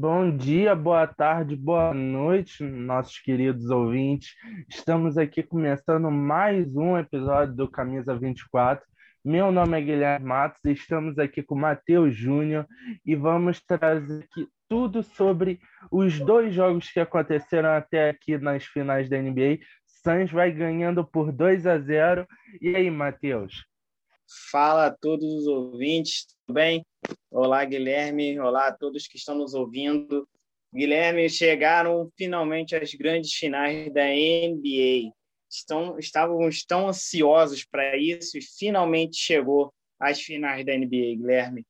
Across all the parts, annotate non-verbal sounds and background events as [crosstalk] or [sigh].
Bom dia, boa tarde, boa noite, nossos queridos ouvintes. Estamos aqui começando mais um episódio do Camisa 24. Meu nome é Guilherme Matos e estamos aqui com Matheus Júnior e vamos trazer aqui tudo sobre os dois jogos que aconteceram até aqui nas finais da NBA. Suns vai ganhando por 2 a 0. E aí, Matheus? Fala a todos os ouvintes, tudo bem? Olá, Guilherme. Olá a todos que estão nos ouvindo. Guilherme, chegaram finalmente as grandes finais da NBA. Estão, estávamos tão ansiosos para isso e finalmente chegou as finais da NBA, Guilherme.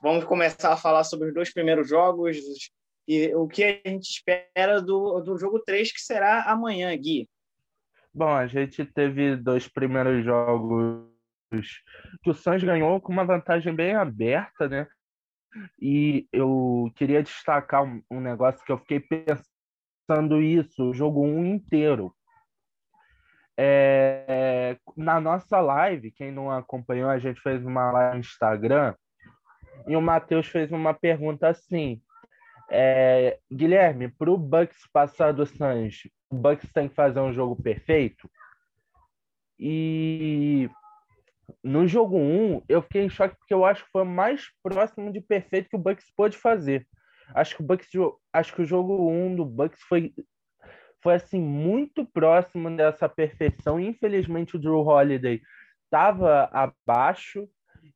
Vamos começar a falar sobre os dois primeiros jogos e o que a gente espera do, do jogo 3, que será amanhã, Gui. Bom, a gente teve dois primeiros jogos que o Suns ganhou com uma vantagem bem aberta, né? E eu queria destacar um, um negócio que eu fiquei pensando isso o jogo um inteiro. É, na nossa live, quem não acompanhou, a gente fez uma live no Instagram e o Matheus fez uma pergunta assim: é, Guilherme, para o Bucks passar do Suns, o Bucks tem que fazer um jogo perfeito? E no jogo 1, eu fiquei em choque porque eu acho que foi mais próximo de perfeito que o Bucks pôde fazer. Acho que o Bucks, acho que o jogo 1 do Bucks foi foi assim muito próximo dessa perfeição. Infelizmente o Drew Holiday estava abaixo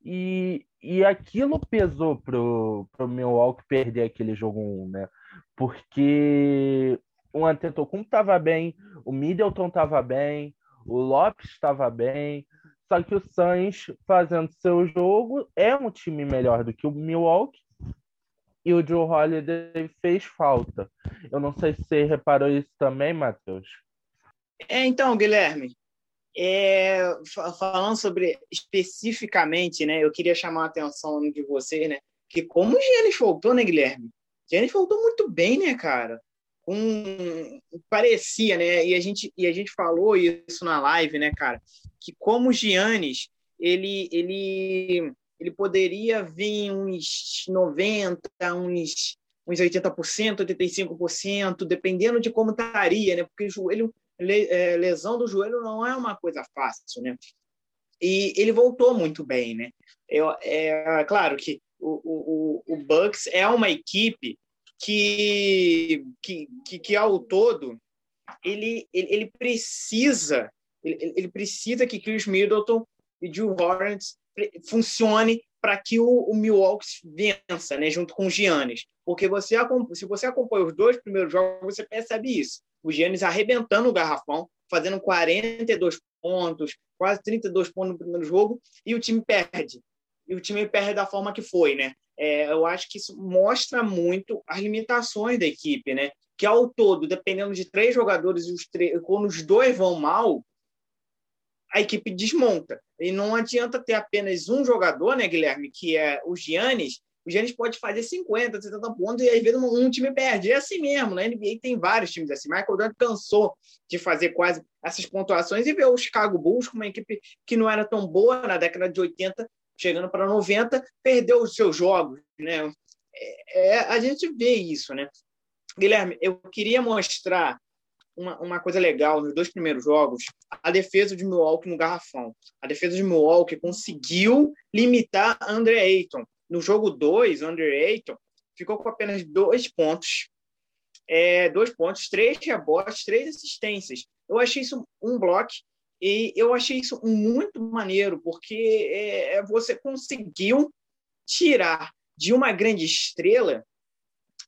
e, e aquilo pesou pro pro Milwaukee perder aquele jogo 1, né? Porque o Antetokounmpo estava bem, o Middleton estava bem, o Lopes estava bem, só que o Suns, fazendo seu jogo, é um time melhor do que o Milwaukee. E o Joe Holiday fez falta. Eu não sei se você reparou isso também, Matheus. É, então, Guilherme, é, falando sobre especificamente, né, eu queria chamar a atenção de você, né, que como o Giannis voltou, né, Guilherme? Giannis voltou muito bem, né, cara? Um, parecia, né? E a gente e a gente falou isso na live, né, cara? que como o Giannis, ele, ele, ele poderia vir uns 90%, uns, uns 80%, 85%, dependendo de como estaria, né? Porque joelho, é, lesão do joelho não é uma coisa fácil, né? E ele voltou muito bem, né? Eu, é claro que o, o, o Bucks é uma equipe que, que, que, que ao todo ele, ele, ele precisa ele, ele precisa que Chris Middleton e Drew Hornets funcione para que o, o, Milwaukee vença, né, junto com o Giannis. Porque você, se você acompanha os dois primeiros jogos, você percebe isso. O Giannis arrebentando o garrafão, fazendo 42 pontos, quase 32 pontos no primeiro jogo, e o time perde. E o time perde da forma que foi, né? É, eu acho que isso mostra muito as limitações da equipe, né? Que ao todo, dependendo de três jogadores, os três, quando os dois vão mal, a equipe desmonta. E não adianta ter apenas um jogador, né, Guilherme, que é o Giannis. O Giannis pode fazer 50, 70 pontos e às vezes um time perde. É assim mesmo. Na NBA tem vários times assim. Michael Jordan cansou de fazer quase essas pontuações e ver o Chicago Bulls com uma equipe que não era tão boa na década de 80, chegando para 90, perdeu os seus jogos, né? É, é, a gente vê isso, né? Guilherme, eu queria mostrar uma, uma coisa legal nos dois primeiros jogos, a defesa de Milwaukee no garrafão. A defesa de Milwaukee conseguiu limitar Andre Ayton. No jogo 2, Andre Ayton ficou com apenas dois pontos, é, dois pontos, três rebotes, três assistências. Eu achei isso um bloco e eu achei isso muito maneiro, porque é, é, você conseguiu tirar de uma grande estrela,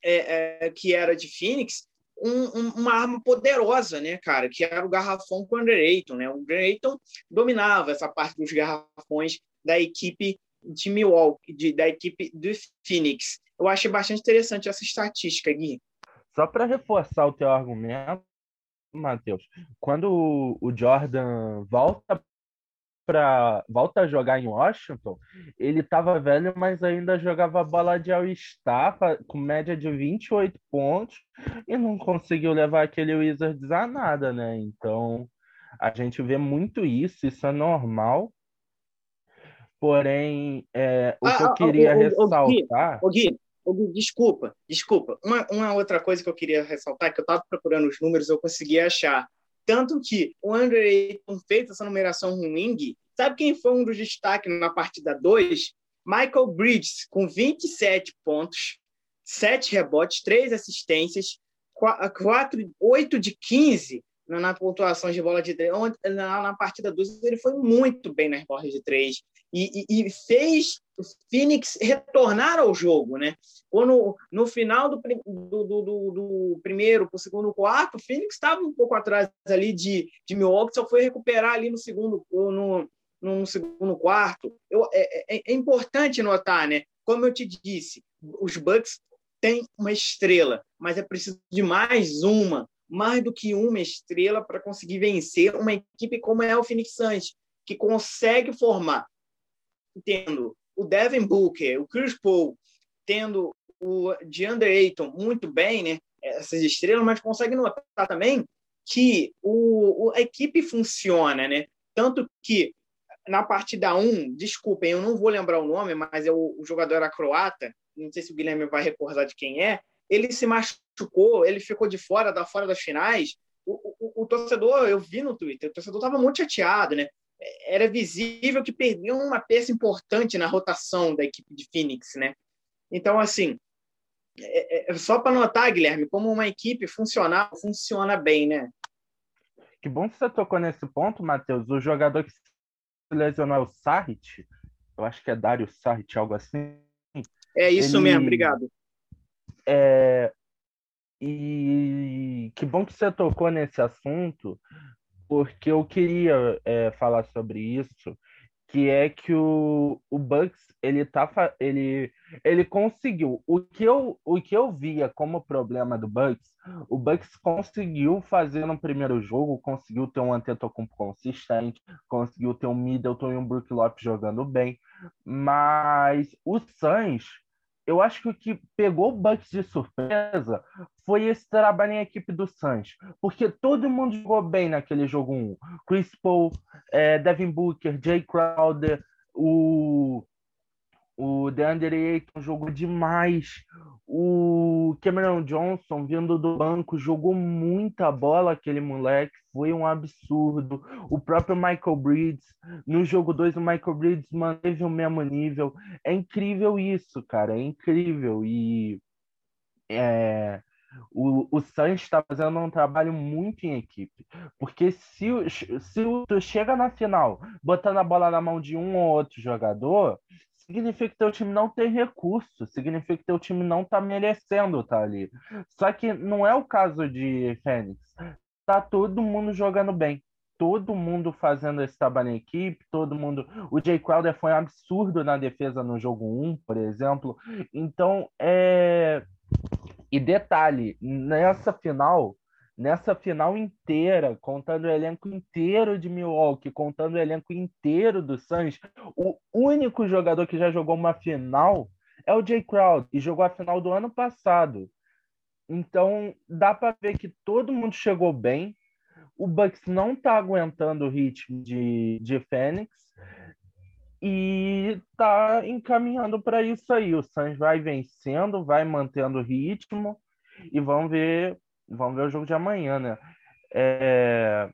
é, é, que era de Phoenix, um, uma arma poderosa, né, cara, que era o garrafão com o Ayton, né? O Ayton dominava essa parte dos garrafões da equipe de Milwaukee, de, da equipe do Phoenix. Eu achei bastante interessante essa estatística, Gui. Só para reforçar o teu argumento, Matheus, quando o Jordan volta para volta a jogar em Washington, ele estava velho, mas ainda jogava bola de All-Star com média de 28 pontos e não conseguiu levar aquele Wizards a nada, né? Então, a gente vê muito isso, isso é normal. Porém, é, o ah, que eu queria o, ressaltar. O, Gui, Desculpa, desculpa. Uma, uma outra coisa que eu queria ressaltar, que eu estava procurando os números, eu consegui achar. Tanto que o Andrew Ayton fez essa numeração ruim, sabe quem foi um dos destaques na partida 2? Michael Bridges, com 27 pontos, 7 rebotes, 3 assistências, 4, 8 de 15 na pontuação de bola de três. Na, na partida 2, ele foi muito bem nas bolas de três e, e, fez o Phoenix retornar ao jogo, né? Quando no final do, do, do, do primeiro para o segundo quarto, o Phoenix estava um pouco atrás ali de, de Milwaukee, só foi recuperar ali no segundo no, no segundo quarto. Eu, é, é, é importante notar, né? Como eu te disse, os Bucks têm uma estrela, mas é preciso de mais uma mais do que uma estrela para conseguir vencer uma equipe como é o Phoenix Suns, que consegue formar, tendo o Devin Booker, o Chris Paul, tendo o DeAndre Ayton muito bem, né? Essas estrelas, mas consegue notar também que o, a equipe funciona, né? Tanto que na partida 1, desculpem, eu não vou lembrar o nome, mas é o, o jogador era croata, não sei se o Guilherme vai recordar de quem é, ele se machucou, ele ficou de fora, da fora das finais. O, o, o torcedor, eu vi no Twitter, o torcedor estava muito chateado, né? Era visível que perdeu uma peça importante na rotação da equipe de Phoenix, né? Então, assim, é, é, é só para notar, Guilherme, como uma equipe funcional funciona bem, né? Que bom que você tocou nesse ponto, Matheus. O jogador que se lesionou é o Sarrit. Eu acho que é Dário Sarrit, algo assim. É isso ele... mesmo, obrigado. É, e que bom que você tocou nesse assunto, porque eu queria é, falar sobre isso, que é que o, o Bucks ele tá ele ele conseguiu. O que eu o que eu via como problema do Bucks o Bucks conseguiu fazer no primeiro jogo conseguiu ter um Antetokounmpo consistente conseguiu ter um Middleton e um Brook Lopes jogando bem mas o Suns eu acho que o que pegou o Bucks de surpresa foi esse trabalho em equipe do Suns, porque todo mundo jogou bem naquele jogo 1. Chris Paul, é, Devin Booker, Jay Crowder, o o DeAndre Ayton jogou demais. O Cameron Johnson, vindo do banco, jogou muita bola, aquele moleque. Foi um absurdo. O próprio Michael Bridges, no jogo 2, o Michael Bridges manteve o mesmo nível. É incrível isso, cara. É incrível. E é, o, o Santos está fazendo um trabalho muito em equipe. Porque se, se tu chega na final botando a bola na mão de um ou outro jogador, significa que teu time não tem recurso, significa que teu time não tá merecendo estar tá ali. Só que não é o caso de Fênix. Tá todo mundo jogando bem. Todo mundo fazendo esse trabalho em equipe, todo mundo. O Jay Crowder foi um absurdo na defesa no jogo 1, por exemplo. Então, é. E detalhe, nessa final, nessa final inteira, contando o elenco inteiro de Milwaukee, contando o elenco inteiro do Suns, o único jogador que já jogou uma final é o Jay Crowder, e jogou a final do ano passado. Então, dá para ver que todo mundo chegou bem. O Bucks não está aguentando o ritmo de, de Fênix e está encaminhando para isso aí. O Suns vai vencendo, vai mantendo o ritmo e vamos ver Vamos ver o jogo de amanhã, né? É...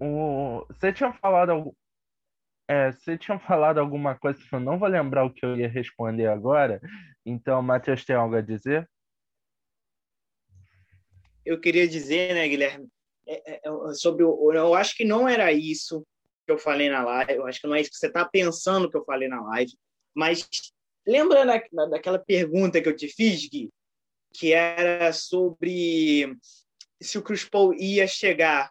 O... Você tinha falado é, você tinha falado alguma coisa que eu não vou lembrar o que eu ia responder agora. Então, Matheus tem algo a dizer? Eu queria dizer, né, Guilherme, é, é, é sobre o, eu acho que não era isso que eu falei na live. Eu acho que não é isso que você está pensando que eu falei na live. Mas lembra da, daquela pergunta que eu te fiz, Gui? Que era sobre se o Chris Paul ia chegar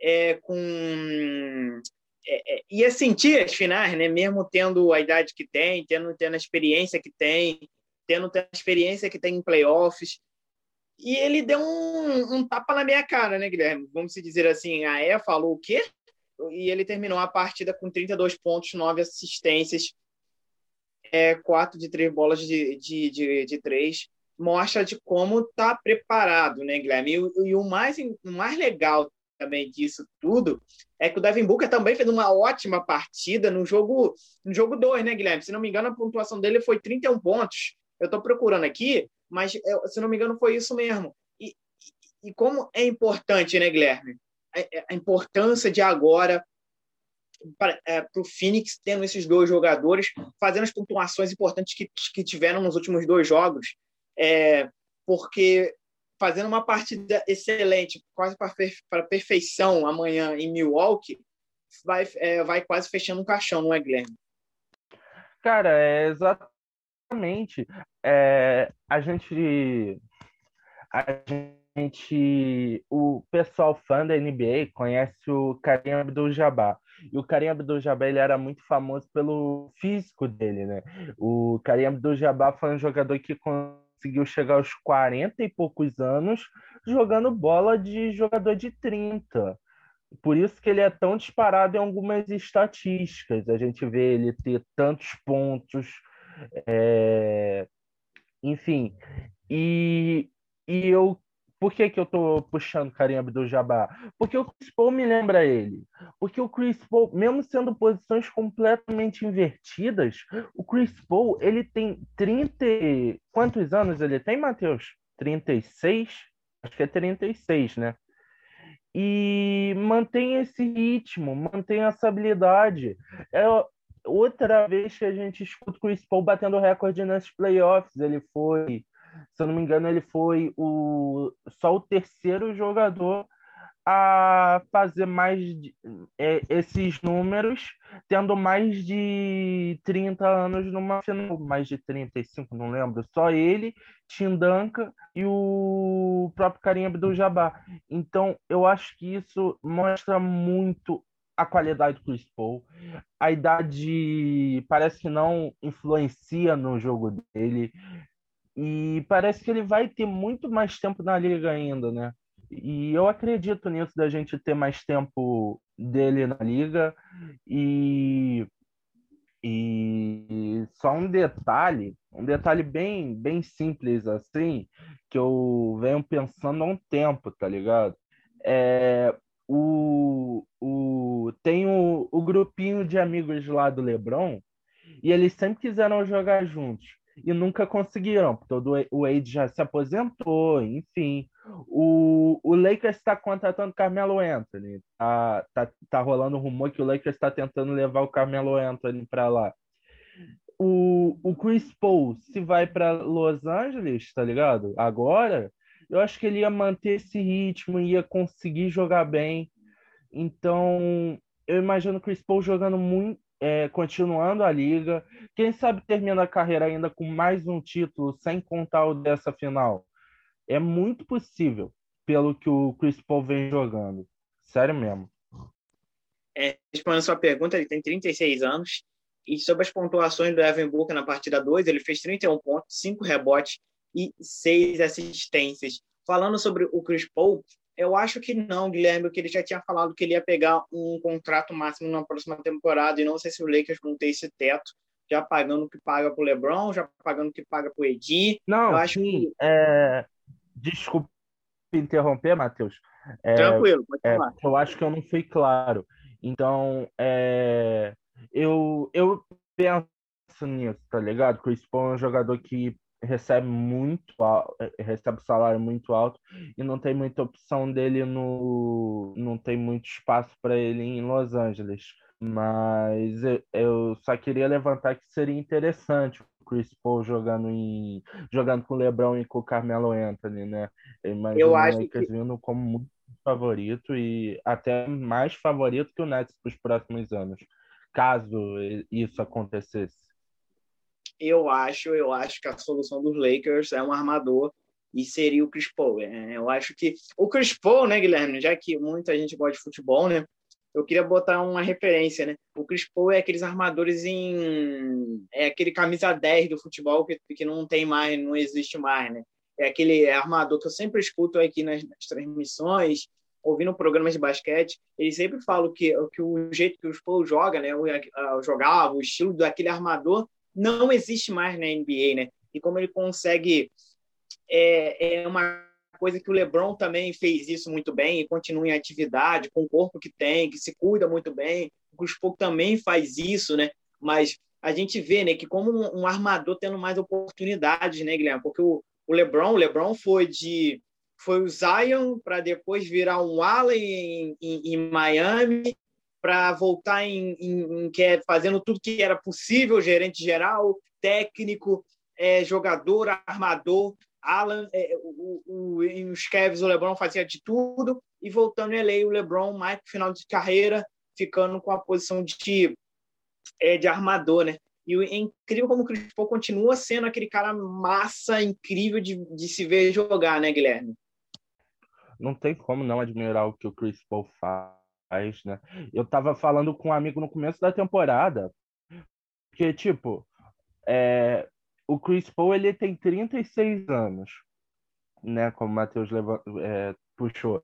é, com é, é, ia sentir as finais, né? Mesmo tendo a idade que tem, tendo, tendo a experiência que tem, tendo, tendo a experiência que tem em playoffs. E ele deu um, um tapa na minha cara, né, Guilherme? Vamos dizer assim, a E falou o quê? E ele terminou a partida com 32 pontos, 9 assistências, é, 4 de 3 bolas de, de, de, de 3 mostra de como está preparado, né, Guilherme? E, e, o, mais, o mais legal também disso tudo é que o Devin Booker também fez uma ótima partida no jogo no jogo 2, né, Guilherme? Se não me engano, a pontuação dele foi 31 pontos. Eu estou procurando aqui, mas se não me engano, foi isso mesmo. E, e, como é importante, né, Guilherme? A, a importância de agora para é, o Phoenix tendo esses dois jogadores fazendo as pontuações importantes que, que tiveram nos últimos dois jogos, é, porque fazendo uma partida excelente, quase para perfeição amanhã em Milwaukee, vai, é, vai quase fechando um caixão, não é, Guilherme? Cara, é exatamente. É, a gente. A gente. O pessoal fã da NBA conhece o Karim Abdul-Jabbar. E o Karim Abdul-Jabbar ele era muito famoso pelo físico dele, né? O Karim Abdul-Jabbar foi um jogador que conseguiu chegar aos 40 e poucos anos jogando bola de jogador de 30. Por isso que ele é tão disparado em algumas estatísticas. A gente vê ele ter tantos pontos, é... enfim. E, e eu por que, que eu tô puxando Karim Abdul-Jabbar? Porque o Chris Paul me lembra ele. Porque o Chris Paul, mesmo sendo posições completamente invertidas, o Chris Paul, ele tem 30... Quantos anos ele tem, Matheus? 36? Acho que é 36, né? E mantém esse ritmo, mantém essa habilidade. É outra vez que a gente escuta o Chris Paul batendo recorde nas playoffs. Ele foi se eu não me engano, ele foi o, só o terceiro jogador a fazer mais de, é, esses números, tendo mais de 30 anos numa final, mais de 35, não lembro. Só ele, Tim Duncan e o próprio Karim Abdul-Jabbar. Então, eu acho que isso mostra muito a qualidade do Chris Paul. A idade parece que não influencia no jogo dele. E parece que ele vai ter muito mais tempo na liga ainda, né? E eu acredito nisso da gente ter mais tempo dele na liga. E, e só um detalhe, um detalhe bem, bem simples assim, que eu venho pensando há um tempo, tá ligado? É, o, o, tem o, o grupinho de amigos lá do LeBron e eles sempre quiseram jogar juntos e nunca conseguiram, porque o Wade já se aposentou, enfim. O, o Lakers está contratando Carmelo Anthony. Tá, tá, tá rolando um rumor que o Lakers está tentando levar o Carmelo Anthony para lá. O, o Chris Paul, se vai para Los Angeles, tá ligado? Agora, eu acho que ele ia manter esse ritmo, ia conseguir jogar bem. Então, eu imagino o Chris Paul jogando muito, é, continuando a liga. Quem sabe termina a carreira ainda com mais um título, sem contar o dessa final. É muito possível, pelo que o Chris Paul vem jogando. Sério mesmo. É, respondendo a sua pergunta, ele tem 36 anos. E sobre as pontuações do Evan Booker na partida 2, ele fez 31 pontos, 5 rebotes e 6 assistências. Falando sobre o Chris Paul, eu acho que não, Guilherme, que ele já tinha falado que ele ia pegar um contrato máximo na próxima temporada e não sei se o Lakers vão ter esse teto, já pagando o que paga para o LeBron, já pagando o que paga para o Edi. Não, eu acho sim, que... é... desculpa interromper, Matheus. É, Tranquilo, pode é, falar. eu acho que eu não fui claro. Então, é... eu, eu penso nisso, tá ligado? Chris Paul é um jogador que recebe muito eh, recebe salário muito alto e não tem muita opção dele no não tem muito espaço para ele em Los Angeles. Mas eu só queria levantar que seria interessante o Chris Paul jogando em jogando com o LeBron e com o Carmelo Anthony né? Eu, eu acho que vindo como muito favorito e até mais favorito que o Nets para os próximos anos caso isso acontecesse eu acho, eu acho que a solução dos Lakers é um armador e seria o Chris Paul. É, eu acho que o Chris Paul, né, Guilherme, já que muita gente gosta de futebol, né? Eu queria botar uma referência, né? O Chris Paul é aqueles armadores em é aquele camisa 10 do futebol que, que não tem mais, não existe mais, né? É aquele armador que eu sempre escuto aqui nas, nas transmissões, ouvindo programas de basquete, eles sempre falam que, que o jeito que o Paul joga, né, o jogava, o estilo daquele armador não existe mais na NBA, né? E como ele consegue é, é uma coisa que o LeBron também fez isso muito bem e continua em atividade, com o corpo que tem, que se cuida muito bem. O Paul também faz isso, né? Mas a gente vê, né, que como um, um armador tendo mais oportunidades, né, Guilherme? Porque o, o LeBron, o LeBron foi de foi o Zion para depois virar um Allen em, em, em Miami, para voltar em, em, em, é fazendo tudo que era possível, gerente geral, técnico, é, jogador, armador. Alan, é, o, o, em os Cavs, o LeBron fazia de tudo, e voltando em LA, o LeBron, mais no final de carreira, ficando com a posição de, é, de armador, né? E é incrível como o Chris Paul continua sendo aquele cara massa, incrível de, de se ver jogar, né, Guilherme? Não tem como não admirar o que o Chris Paul faz, né? Eu tava falando com um amigo no começo da temporada, que, tipo, é, o Chris Paul ele tem 36 anos, né? Como o Matheus é, puxou.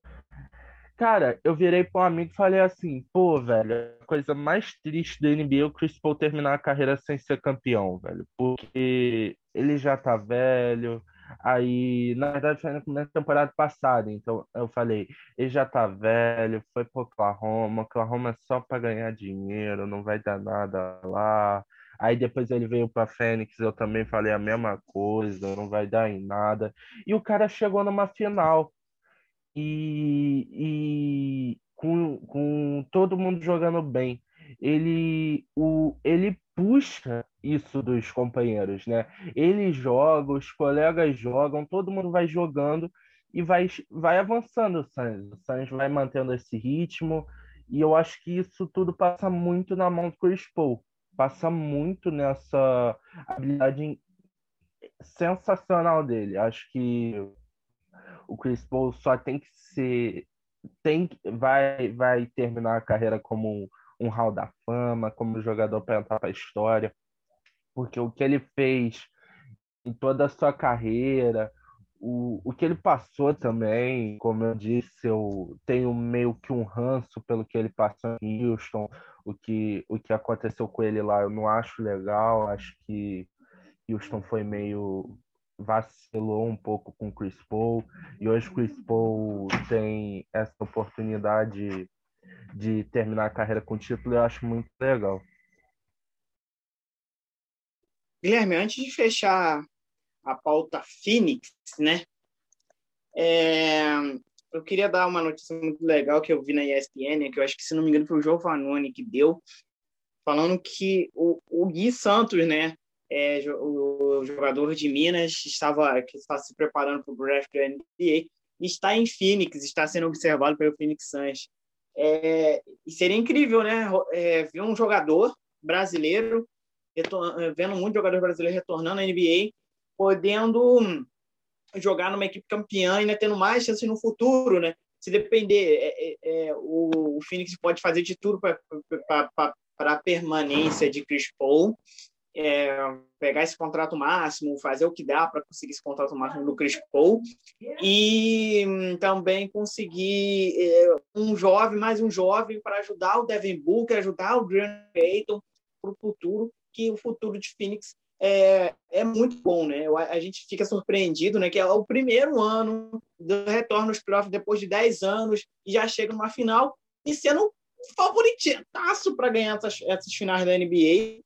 Cara, eu virei para um amigo e falei assim, pô, velho, a coisa mais triste da NBA é o Chris Paul terminar a carreira sem ser campeão, velho. Porque ele já tá velho. Aí, na verdade, foi na temporada passada. Então, eu falei, ele já tá velho, foi pro Oklahoma. Oklahoma é só para ganhar dinheiro, não vai dar nada lá. Aí depois ele veio para Fênix, eu também falei a mesma coisa, não vai dar em nada. E o cara chegou numa final e, e com, com todo mundo jogando bem. Ele, o, ele puxa isso dos companheiros, né? Ele joga, os colegas jogam, todo mundo vai jogando e vai, vai avançando o Suns. O Suns vai mantendo esse ritmo e eu acho que isso tudo passa muito na mão do Chris Paul. Passa muito nessa habilidade sensacional dele. Acho que o Chris Paul só tem que ser tem vai vai terminar a carreira como um hall da fama, como jogador para entrar para a história, porque o que ele fez em toda a sua carreira, o, o que ele passou também, como eu disse, eu tenho meio que um ranço pelo que ele passou em Houston, o que, o que aconteceu com ele lá eu não acho legal, acho que Houston foi meio vacilou um pouco com o Chris Paul e hoje o Chris Paul tem essa oportunidade de terminar a carreira com título, eu acho muito legal. Guilherme, antes de fechar a pauta Phoenix, né? É, eu queria dar uma notícia muito legal que eu vi na ESPN, que eu acho que, se não me engano, foi o João Vanoni que deu, falando que o, o Gui Santos, né, é, o jogador de Minas estava, que está se preparando para o draft da NBA, está em Phoenix, está sendo observado pelo Phoenix Suns. É, e seria incrível, né? É, ver um jogador brasileiro, vendo muito jogador brasileiro retornando à NBA, podendo jogar numa equipe campeã e ainda tendo mais chances no futuro, né? Se depender, é, é, é o, o Phoenix pode fazer de tudo para a permanência de Chris Paul é, pegar esse contrato máximo, fazer o que dá para conseguir esse contrato máximo do Chris Paul e hum, também conseguir é, um jovem, mais um jovem para ajudar o Devin Booker, ajudar o Grant Payton para o futuro, que o futuro de Phoenix é, é muito bom, né? A gente fica surpreendido, né? Que é o primeiro ano do retorno aos playoffs depois de 10 anos e já chega numa final e sendo favoritaço para ganhar essas, essas finais da NBA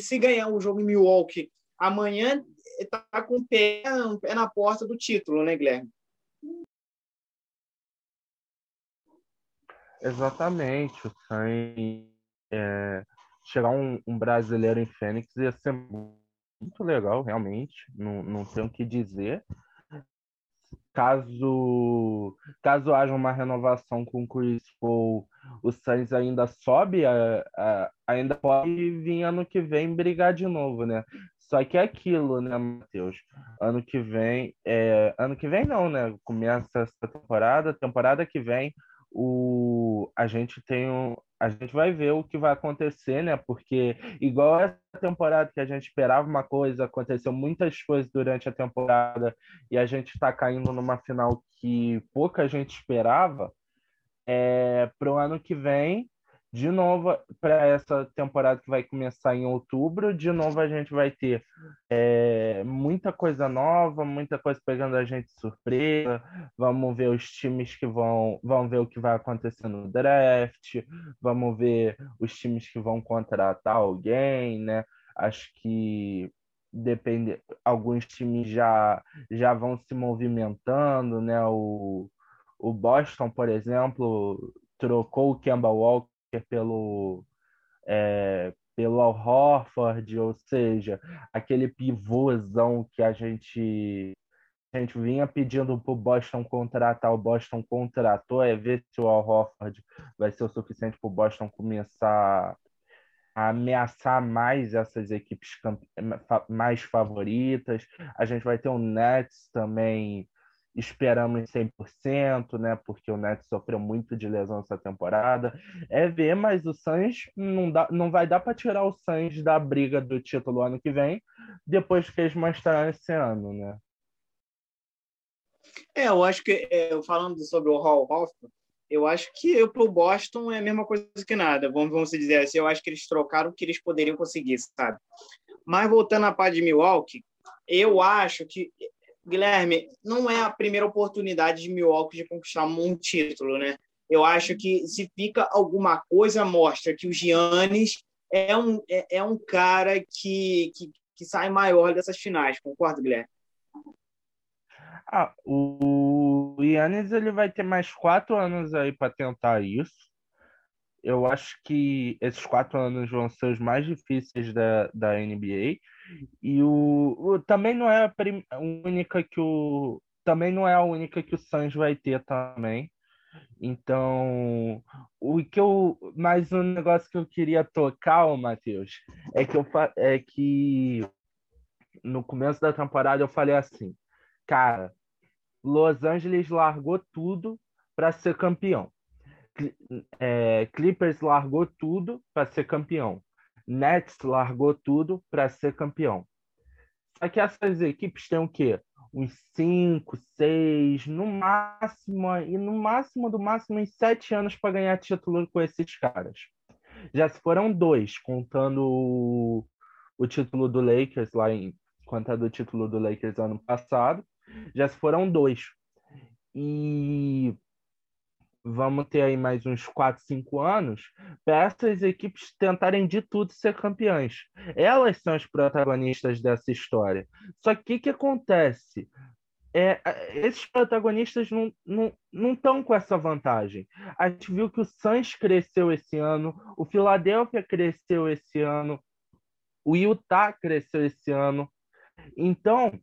se ganhar o jogo em Milwaukee amanhã, está com o pé, um pé na porta do título, né, Guilherme? Exatamente. O Sainz, é, chegar um, um, brasileiro em Fênix ia ser muito legal, realmente. Não, não tenho o que dizer. Caso, caso haja uma renovação com o Chris Paul, o Sainz ainda sobe, a, a, ainda pode vir ano que vem brigar de novo, né? Só que é aquilo, né, Matheus? Ano que vem, é, ano que vem não, né? Começa essa temporada, temporada que vem, o, a gente tem um, a gente vai ver o que vai acontecer, né? Porque igual essa temporada que a gente esperava uma coisa, aconteceu muitas coisas durante a temporada e a gente está caindo numa final que pouca gente esperava. É, para o ano que vem, de novo, para essa temporada que vai começar em outubro, de novo a gente vai ter é, muita coisa nova, muita coisa pegando a gente de surpresa. Vamos ver os times que vão, vão ver o que vai acontecer no draft, vamos ver os times que vão contratar alguém, né? Acho que depende, alguns times já, já vão se movimentando, né? O, o Boston, por exemplo, trocou o Kemba Walker pelo, é, pelo Al Horford, ou seja, aquele pivôzão que a gente a gente vinha pedindo para o Boston contratar, o Boston contratou, é ver se o Al Horford vai ser o suficiente para o Boston começar a ameaçar mais essas equipes mais favoritas. A gente vai ter um Nets também esperamos 100%, né? Porque o Nets sofreu muito de lesão essa temporada. É ver, mas o Suns não, dá, não vai dar para tirar o Suns da briga do título ano que vem, depois que eles mostraram esse ano, né? É, eu acho que, é, falando sobre o Hall Hoffman, eu acho que para o Boston é a mesma coisa que nada. Vamos, vamos dizer assim, eu acho que eles trocaram o que eles poderiam conseguir, sabe? Mas voltando à parte de Milwaukee, eu acho que Guilherme, não é a primeira oportunidade de Milwaukee de conquistar um título, né? Eu acho que se fica alguma coisa, mostra que o Giannis é um, é, é um cara que, que, que, sai maior dessas finais, concorda, Guilherme? Ah, o Giannis ele vai ter mais quatro anos aí para tentar isso. Eu acho que esses quatro anos vão ser os mais difíceis da, da NBA. E o, o também não é a, prim, única que o também não é a única que o Suns vai ter também. Então, o que eu mais um negócio que eu queria tocar, Matheus, é que eu é que no começo da temporada eu falei assim, cara, Los Angeles largou tudo para ser campeão. É, Clippers largou tudo para ser campeão. Nets largou tudo para ser campeão. Só que essas equipes têm o quê? Uns 5, 6, no máximo, e no máximo do máximo, uns 7 anos para ganhar título com esses caras. Já se foram dois, contando o, título do Lakers lá em. Contando o título do Lakers ano passado. Já se foram dois. E vamos ter aí mais uns 4, 5 anos para essas equipes tentarem de tudo ser campeãs. Elas são as protagonistas dessa história. Só que o que, acontece? É, esses protagonistas não estão não, não com essa vantagem. A gente viu que o Suns cresceu esse ano, o Philadelphia cresceu esse ano, o Utah cresceu esse ano. Então,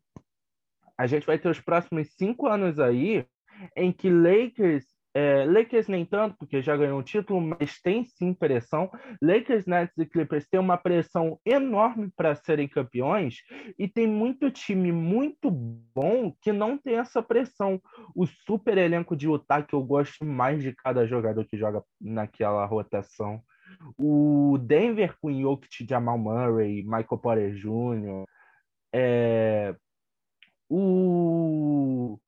a gente vai ter os próximos cinco anos aí em que Lakers é, Lakers nem tanto, porque já ganhou um título, mas tem sim pressão. Lakers, Nets e Clippers têm uma pressão enorme para serem campeões e tem muito time muito bom que não tem essa pressão. O super elenco de Utah, que eu gosto mais de cada jogador que joga naquela rotação. O Denver com Jokic, Jamal Murray, Michael Porter Jr., é, o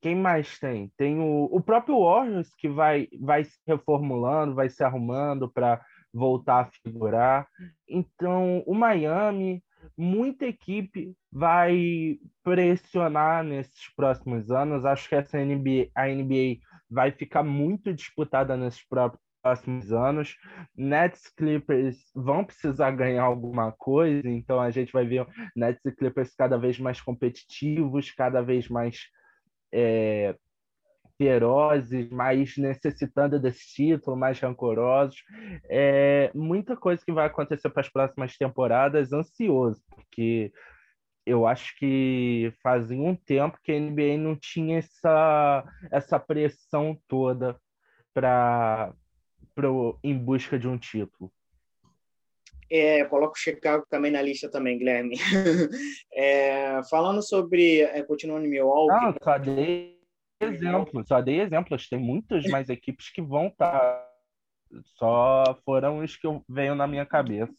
quem mais tem? Tem o, o próprio Warriors que vai, vai se reformulando, vai se arrumando para voltar a figurar. Então, o Miami, muita equipe vai pressionar nesses próximos anos. Acho que essa NBA, a NBA vai ficar muito disputada nesses próximos anos. Nets Clippers vão precisar ganhar alguma coisa, então a gente vai ver Nets e Clippers cada vez mais competitivos, cada vez mais é, ferozes, mais necessitando desse título, mais rancorosos. É, muita coisa que vai acontecer para as próximas temporadas, ansioso, porque eu acho que fazia um tempo que a NBA não tinha essa, essa pressão toda para em busca de um título. É, coloco o Chicago também na lista também, Guilherme. [laughs] É, falando sobre, é, continuando em Milwaukee... Não, só dei exemplos, só dei exemplos. Tem muitas mais equipes que vão estar... Tá, só foram os que veio na minha cabeça.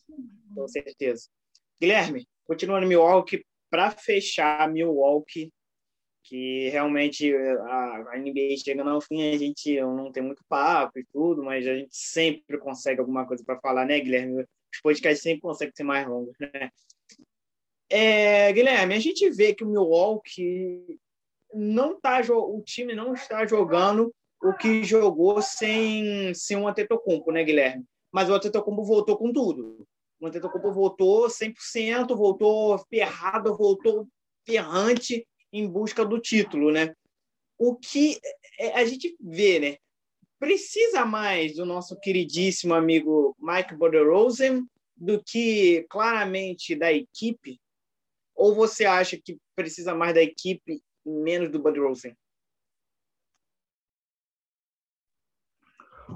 Com certeza. Guilherme, continuando em Milwaukee, para fechar Milwaukee, que realmente a, a NBA chegando ao fim, a gente não tem muito papo e tudo, mas a gente sempre consegue alguma coisa para falar, né, Guilherme? Os podcasts sempre conseguem ser mais longos, né? É, Guilherme, a gente vê que o Milwaukee não tá o time não está jogando o que jogou sem sem um Antetokounmpo, né, Guilherme? Mas o Antetokounmpo voltou com tudo. O Antetokounmpo voltou 100%, voltou ferrado, voltou ferrante em busca do título, né? O que é, a gente vê, né? Precisa mais do nosso queridíssimo amigo Mike Boderosen do que claramente da equipe? Ou você acha que precisa mais da equipe e menos do Bud Rosen?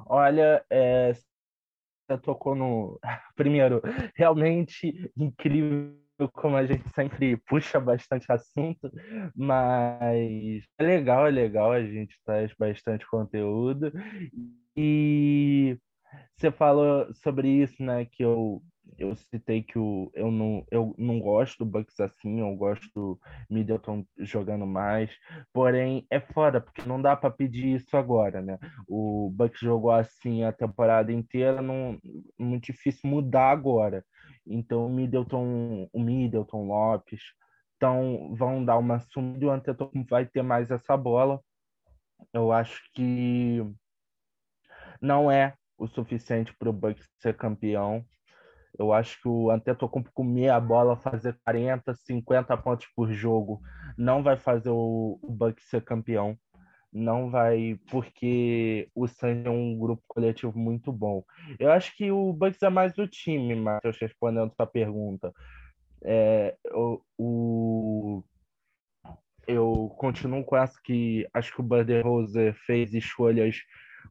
Olha, é, você tocou no. [laughs] Primeiro, realmente incrível como a gente sempre puxa bastante assunto, mas é legal, é legal, a gente traz bastante conteúdo. E você falou sobre isso, né? Que eu, eu citei que o, eu, não, eu não gosto do Bucks assim, eu gosto do Middleton jogando mais. Porém, é foda, porque não dá para pedir isso agora, né? O Bucks jogou assim a temporada inteira, não, muito difícil mudar agora. Então, Middleton, o Middleton Lopes, então vão dar uma sumida e o Antetokounmpo vai ter mais essa bola. Eu acho que não é o suficiente para o Bucks ser campeão. Eu acho que o Antetokounmpo comer a bola, fazer 40, 50 pontos por jogo, não vai fazer o Bucks ser campeão. Não vai, porque o Suns é um grupo coletivo muito bom. Eu acho que o Bucks é mais do time, Matheus, respondendo sua pergunta. É, o, o, eu continuo com essa que acho que o Rose fez escolhas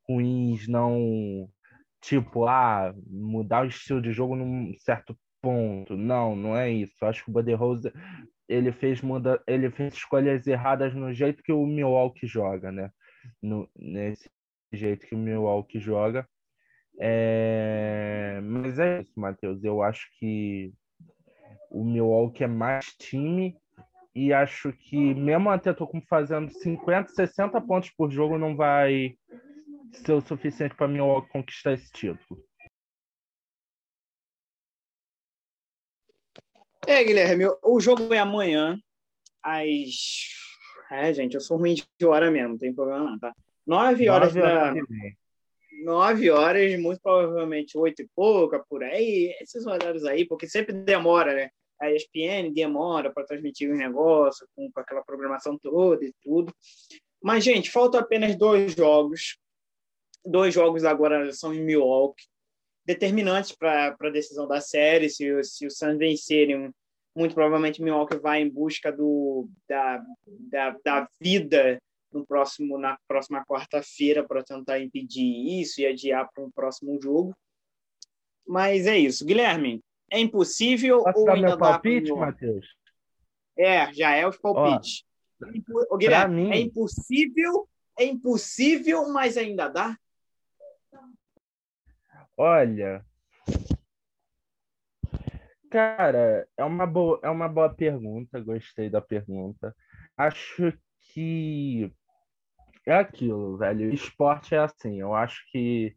ruins, não tipo, ah, mudar o estilo de jogo num certo ponto. Não, não é isso. Acho que o Rose ele fez muda, ele fez escolhas erradas no jeito que o Milwaukee joga, né? No, nesse jeito que o Milwaukee joga. É... Mas é isso, Matheus. Eu acho que o Milwaukee é mais time e acho que mesmo até tô fazendo 50, 60 pontos por jogo não vai ser o suficiente para mim conquistar esse título. É, Guilherme, o jogo é amanhã, às. É, gente, eu sou ruim de hora mesmo, não tem problema não, tá? Nove horas da. Nove horas, muito provavelmente oito e pouca, por aí, esses horários aí, porque sempre demora, né? A ESPN demora para transmitir os negócios, com, com aquela programação toda e tudo. Mas, gente, faltam apenas dois jogos dois jogos agora são em Milwaukee, determinantes para a decisão da série. Se, se o Suns vencerem, muito provavelmente Milwaukee vai em busca do, da, da, da vida no próximo, na próxima quarta-feira para tentar impedir isso e adiar para um próximo jogo. Mas é isso. Guilherme, é impossível Posso ou dar ainda meu palpite, Matheus? É, já é os palpites. Ó, Guilherme, mim... é impossível, é impossível, mas ainda dá? Olha, cara, é uma boa, é uma boa pergunta, gostei da pergunta. Acho que é aquilo, velho. Esporte é assim, eu acho que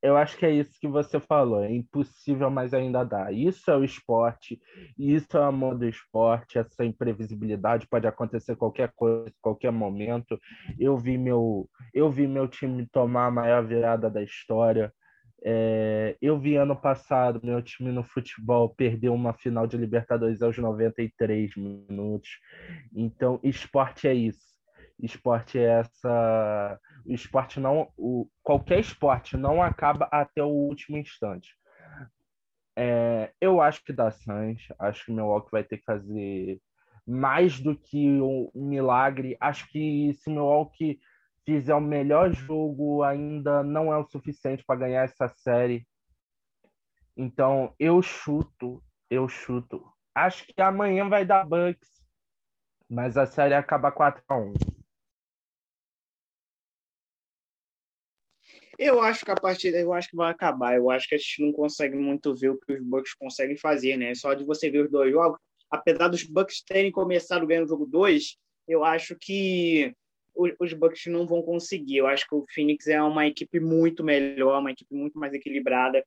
eu acho que é isso que você falou, é impossível, mas ainda dá. Isso é o esporte, isso é o amor do esporte, essa imprevisibilidade pode acontecer qualquer coisa, qualquer momento. Eu vi meu, eu vi meu time tomar a maior virada da história. É, eu vi ano passado meu time no futebol perder uma final de Libertadores aos 93 minutos. Então, esporte é isso. Esporte é essa. Esporte não. O... Qualquer esporte não acaba até o último instante. É, eu acho que dá Suns. Acho que o Milwaukee vai ter que fazer mais do que um milagre. Acho que se o Milwaukee fizer o melhor jogo, ainda não é o suficiente para ganhar essa série. Então, eu chuto, eu chuto. Acho que amanhã vai dar Bucks, mas a série acaba 4 a 1. Eu acho que a partida, eu acho que vai acabar. Eu acho que a gente não consegue muito ver o que os Bucks conseguem fazer, né? Só de você ver os dois jogos, apesar dos Bucks terem começado ganhando o jogo 2, eu acho que os Bucks não vão conseguir. Eu acho que o Phoenix é uma equipe muito melhor, uma equipe muito mais equilibrada.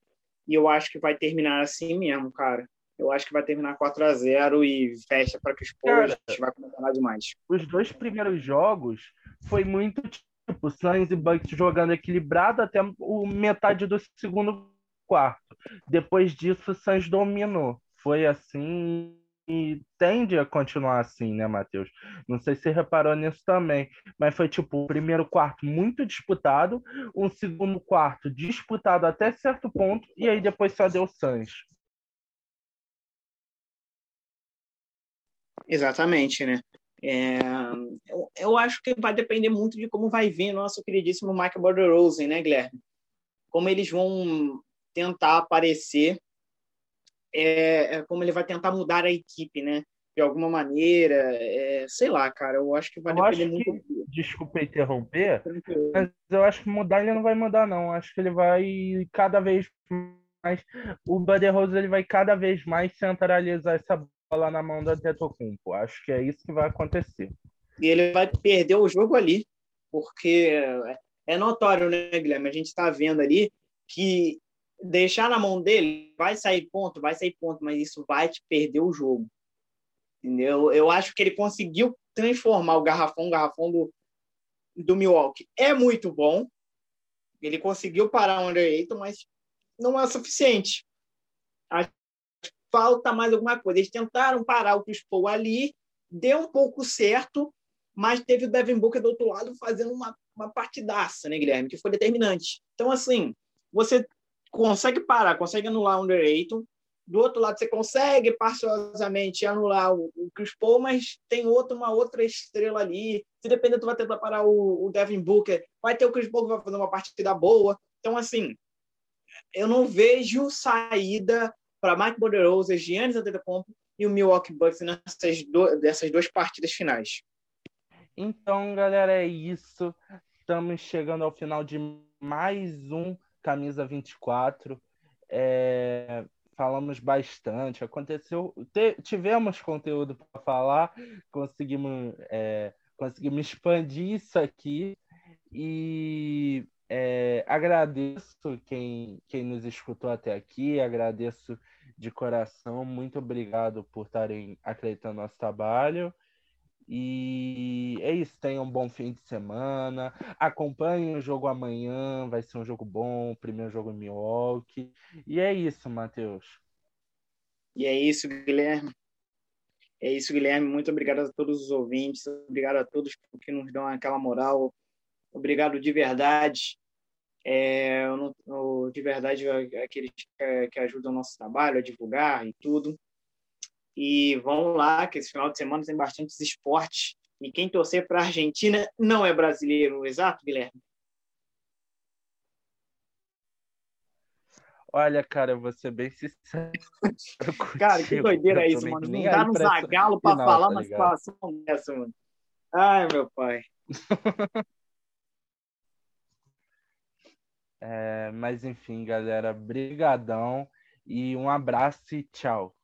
E eu acho que vai terminar assim mesmo, cara. Eu acho que vai terminar 4 a 0 e fecha para que os Spurs vai começar demais. Os dois primeiros jogos foi muito tipo Suns e Bucks jogando equilibrado até o metade do segundo quarto. Depois disso, o Suns dominou. Foi assim e tende a continuar assim, né, Matheus? Não sei se você reparou nisso também, mas foi tipo o primeiro quarto muito disputado, um segundo quarto disputado até certo ponto, e aí depois só deu Suns. Exatamente, né? É, eu, eu, acho que vai depender muito de como vai vir nosso queridíssimo Mike Borderosen, né, Guilherme? Como eles vão tentar aparecer, é, é, como ele vai tentar mudar a equipe, né? De alguma maneira, é, sei lá, cara, eu acho que vai eu depender muito. Que, desculpa interromper, mas eu acho que mudar ele não vai mudar, não. Acho que ele vai cada vez mais. O Buddy Rose ele vai cada vez mais centralizar essa bola na mão do Antetokounmpo. Acho que é isso que vai acontecer. E ele vai perder o jogo ali, porque é notório, né, Guilherme? A gente está vendo ali que deixar na mão dele vai sair ponto, vai sair ponto, mas isso vai te perder o jogo. Entendeu? Eu acho que ele conseguiu transformar o garrafão, o garrafão do, do Milwaukee é muito bom. Ele conseguiu parar o Under Ayton, mas não é suficiente falta mais alguma coisa. Eles tentaram parar o Chris Paul ali, deu um pouco certo, mas teve o Devin Booker do outro lado fazendo uma, uma partidaça, né, Guilherme, que foi determinante. Então, assim, você consegue parar, consegue anular o Under Ayton, do outro lado você consegue parciosamente anular o, o Chris Paul, mas tem outro, uma outra estrela ali. Se depender, tu vai tentar parar o, o Devin Booker, vai ter o Chris Paul que vai fazer uma partida boa. Então, assim, eu não vejo saída para Mike Budenholzer, Giannis Antetokounmpo e o Milwaukee Bucks nessas do, dessas duas partidas finais. Então, galera, é isso. Estamos chegando ao final de mais um Camisa 24. É, falamos bastante, aconteceu, tivemos conteúdo para falar, conseguimos, é, conseguimos expandir isso aqui e é, agradeço quem, quem nos escutou até aqui, agradeço de coração, muito obrigado por estarem acreditando no nosso trabalho. E é isso, tenham um bom fim de semana. Acompanhem o jogo amanhã, vai ser um jogo bom, primeiro jogo em Milwaukee. E é isso, Matheus. E é isso, Guilherme. É isso, Guilherme. Muito obrigado a todos os ouvintes, obrigado a todos que nos dão aquela moral, Obrigado de verdade. É, eu, eu, de verdade, aqueles que, que ajudam o nosso trabalho a divulgar e tudo. E vamos lá, que esse final de semana tem bastantes esportes. E quem torcer para a Argentina não é brasileiro, exato, Guilherme? Olha, cara, eu vou ser bem sincero. [laughs] cara, que doideira é isso, mano. Não dá no zagalo para falar tá uma situação dessa, mano. Ai, meu pai. [laughs] É, mas enfim, galera, brigadão e um abraço e tchau.